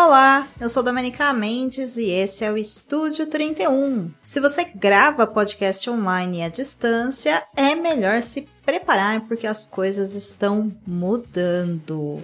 Olá, eu sou Domenica Mendes e esse é o Estúdio 31. Se você grava podcast online à distância, é melhor se preparar porque as coisas estão mudando.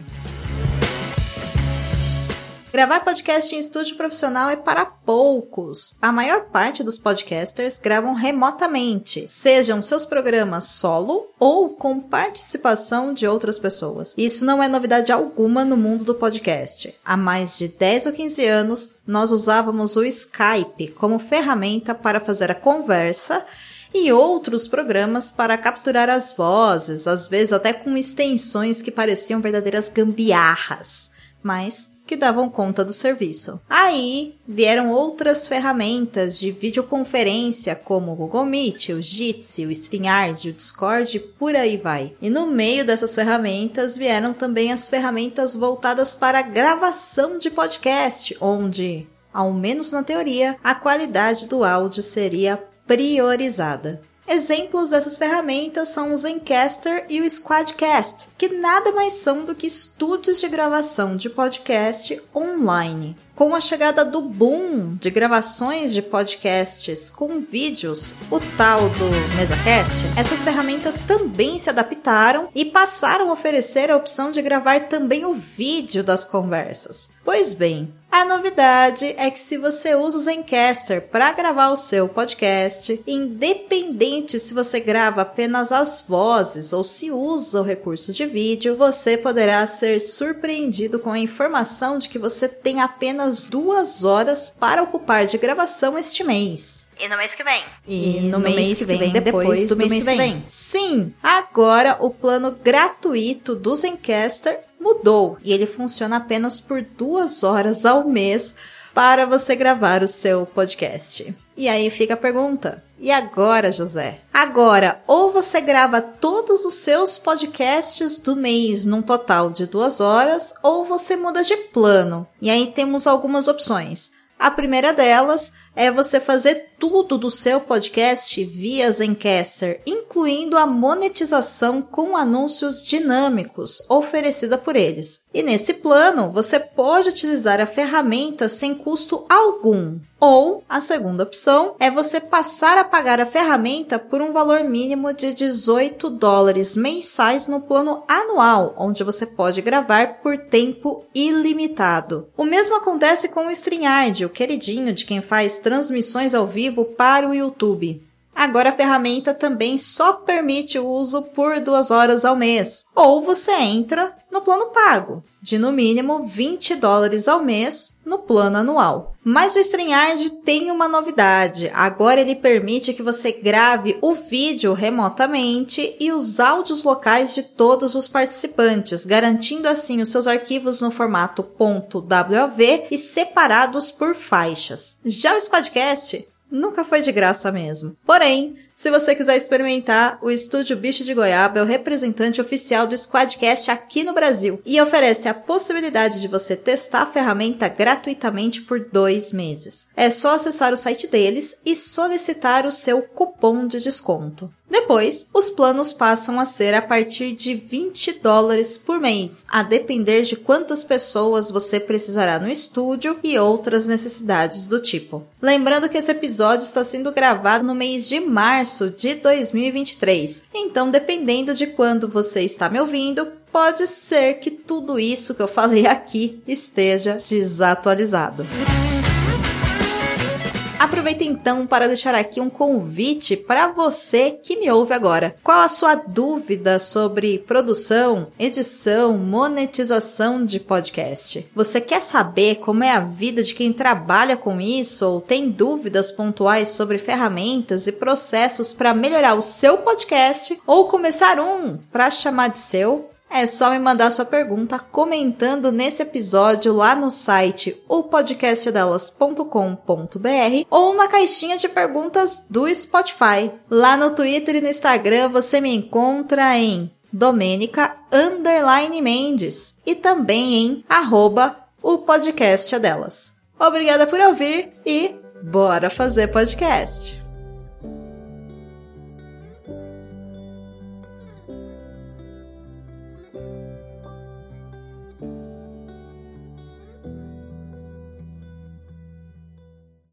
Gravar podcast em estúdio profissional é para poucos. A maior parte dos podcasters gravam remotamente, sejam seus programas solo ou com participação de outras pessoas. Isso não é novidade alguma no mundo do podcast. Há mais de 10 ou 15 anos, nós usávamos o Skype como ferramenta para fazer a conversa e outros programas para capturar as vozes, às vezes até com extensões que pareciam verdadeiras gambiarras. Mas que davam conta do serviço. Aí vieram outras ferramentas de videoconferência como o Google Meet, o Jitsi, o StreamYard, o Discord, por aí vai. E no meio dessas ferramentas vieram também as ferramentas voltadas para gravação de podcast, onde, ao menos na teoria, a qualidade do áudio seria priorizada. Exemplos dessas ferramentas são o Zencaster e o Squadcast, que nada mais são do que estúdios de gravação de podcast online. Com a chegada do boom de gravações de podcasts com vídeos, o tal do MesaCast, essas ferramentas também se adaptaram e passaram a oferecer a opção de gravar também o vídeo das conversas. Pois bem, a novidade é que se você usa o Zencaster para gravar o seu podcast, independente se você grava apenas as vozes ou se usa o recurso de vídeo, você poderá ser surpreendido com a informação de que você tem apenas duas horas para ocupar de gravação este mês. E no mês que vem. E, no, no mês, mês, que vem, vem depois, do, mês, mês que vem. vem. Sim, agora o plano gratuito do Zencaster mudou e ele funciona apenas por duas horas ao mês para você gravar o seu podcast. E aí fica a pergunta: e agora, José? Agora, ou você grava todos os seus podcasts do mês num total de duas horas, ou você muda de plano. E aí temos algumas opções. A primeira delas é você fazer tudo do seu podcast via Zencaster, incluindo a monetização com anúncios dinâmicos oferecida por eles. E nesse plano, você pode utilizar a ferramenta sem custo algum. Ou a segunda opção é você passar a pagar a ferramenta por um valor mínimo de 18 dólares mensais no plano anual, onde você pode gravar por tempo ilimitado. O mesmo acontece com o StreamYard, o queridinho de quem faz transmissões ao vivo para o YouTube. Agora a ferramenta também só permite o uso por duas horas ao mês. Ou você entra no plano pago, de no mínimo 20 dólares ao mês no plano anual. Mas o StreamYard tem uma novidade. Agora ele permite que você grave o vídeo remotamente e os áudios locais de todos os participantes, garantindo assim os seus arquivos no formato .wav e separados por faixas. Já o Squadcast nunca foi de graça mesmo. Porém, se você quiser experimentar, o Estúdio Bicho de Goiaba é o representante oficial do Squadcast aqui no Brasil e oferece a possibilidade de você testar a ferramenta gratuitamente por dois meses. É só acessar o site deles e solicitar o seu cupom de desconto. Depois, os planos passam a ser a partir de 20 dólares por mês, a depender de quantas pessoas você precisará no estúdio e outras necessidades do tipo. Lembrando que esse episódio está sendo gravado no mês de março de 2023, então dependendo de quando você está me ouvindo, pode ser que tudo isso que eu falei aqui esteja desatualizado. Aproveita então para deixar aqui um convite para você que me ouve agora. Qual a sua dúvida sobre produção, edição, monetização de podcast? Você quer saber como é a vida de quem trabalha com isso ou tem dúvidas pontuais sobre ferramentas e processos para melhorar o seu podcast ou começar um para chamar de seu? É só me mandar sua pergunta comentando nesse episódio lá no site opodcastdelas.com.br ou na caixinha de perguntas do Spotify. Lá no Twitter e no Instagram você me encontra em Domênica Underline Mendes e também em arroba o podcast delas. Obrigada por ouvir e bora fazer podcast!